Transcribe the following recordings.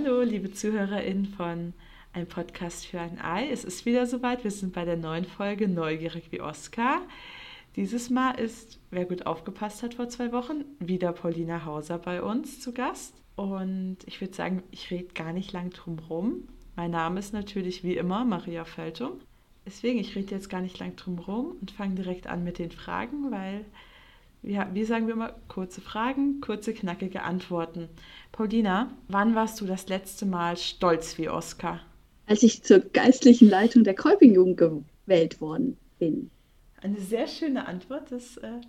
Hallo, liebe ZuhörerInnen von Ein Podcast für ein Ei. Es ist wieder soweit. Wir sind bei der neuen Folge Neugierig wie Oscar. Dieses Mal ist, wer gut aufgepasst hat vor zwei Wochen, wieder Paulina Hauser bei uns zu Gast. Und ich würde sagen, ich rede gar nicht lang drum rum. Mein Name ist natürlich wie immer Maria Feltum. Deswegen, ich rede jetzt gar nicht lang drum rum und fange direkt an mit den Fragen, weil ja, wie sagen wir immer, kurze Fragen, kurze, knackige Antworten. Paulina, wann warst du das letzte Mal stolz wie Oskar? Als ich zur geistlichen Leitung der Kolpingjugend gewählt worden bin. Eine sehr schöne Antwort. Das äh,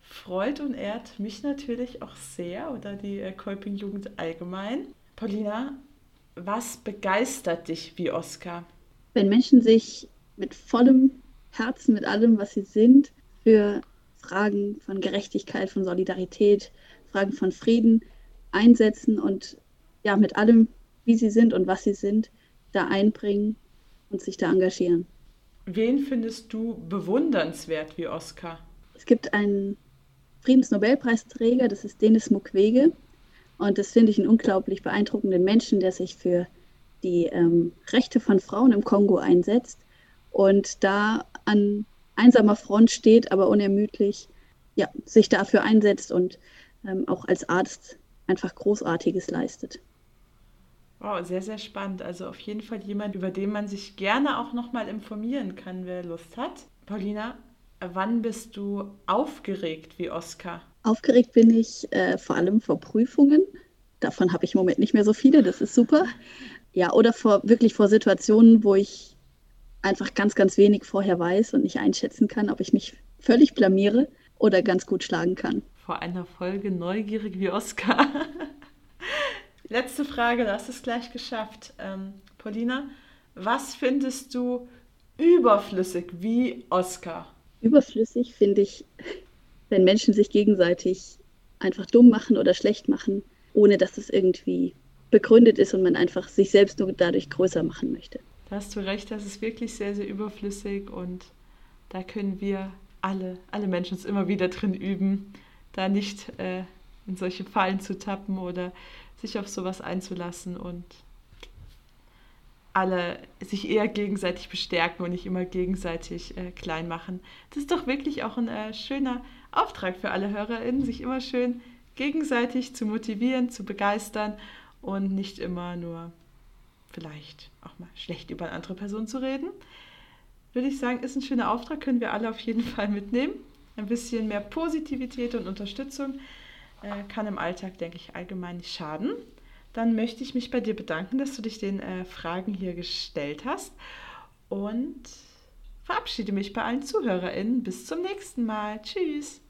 freut und ehrt mich natürlich auch sehr oder die äh, Kolpingjugend allgemein. Paulina, was begeistert dich wie Oskar? Wenn Menschen sich mit vollem Herzen, mit allem, was sie sind, für Fragen von Gerechtigkeit, von Solidarität, Fragen von Frieden einsetzen und ja, mit allem, wie sie sind und was sie sind, da einbringen und sich da engagieren. Wen findest du bewundernswert wie Oscar? Es gibt einen Friedensnobelpreisträger, das ist Denis Mukwege. Und das finde ich einen unglaublich beeindruckenden Menschen, der sich für die ähm, Rechte von Frauen im Kongo einsetzt und da an einsamer Front steht, aber unermüdlich ja, sich dafür einsetzt und ähm, auch als Arzt einfach Großartiges leistet. Wow, sehr, sehr spannend. Also auf jeden Fall jemand, über den man sich gerne auch nochmal informieren kann, wer Lust hat. Paulina, wann bist du aufgeregt wie Oskar? Aufgeregt bin ich äh, vor allem vor Prüfungen. Davon habe ich im Moment nicht mehr so viele, das ist super. Ja, oder vor, wirklich vor Situationen, wo ich einfach ganz, ganz wenig vorher weiß und nicht einschätzen kann, ob ich mich völlig blamiere oder ganz gut schlagen kann. Vor einer Folge neugierig wie Oskar. Letzte Frage, du hast es gleich geschafft. Ähm, Paulina, was findest du überflüssig wie Oskar? Überflüssig finde ich, wenn Menschen sich gegenseitig einfach dumm machen oder schlecht machen, ohne dass es irgendwie begründet ist und man einfach sich selbst nur dadurch größer machen möchte. Da hast du recht, das ist wirklich sehr, sehr überflüssig und da können wir alle, alle Menschen uns immer wieder drin üben, da nicht äh, in solche Fallen zu tappen oder sich auf sowas einzulassen und alle sich eher gegenseitig bestärken und nicht immer gegenseitig äh, klein machen. Das ist doch wirklich auch ein äh, schöner Auftrag für alle HörerInnen, sich immer schön gegenseitig zu motivieren, zu begeistern und nicht immer nur vielleicht auch mal schlecht über eine andere Person zu reden. Würde ich sagen, ist ein schöner Auftrag, können wir alle auf jeden Fall mitnehmen. Ein bisschen mehr Positivität und Unterstützung äh, kann im Alltag, denke ich, allgemein nicht schaden. Dann möchte ich mich bei dir bedanken, dass du dich den äh, Fragen hier gestellt hast und verabschiede mich bei allen ZuhörerInnen. Bis zum nächsten Mal. Tschüss.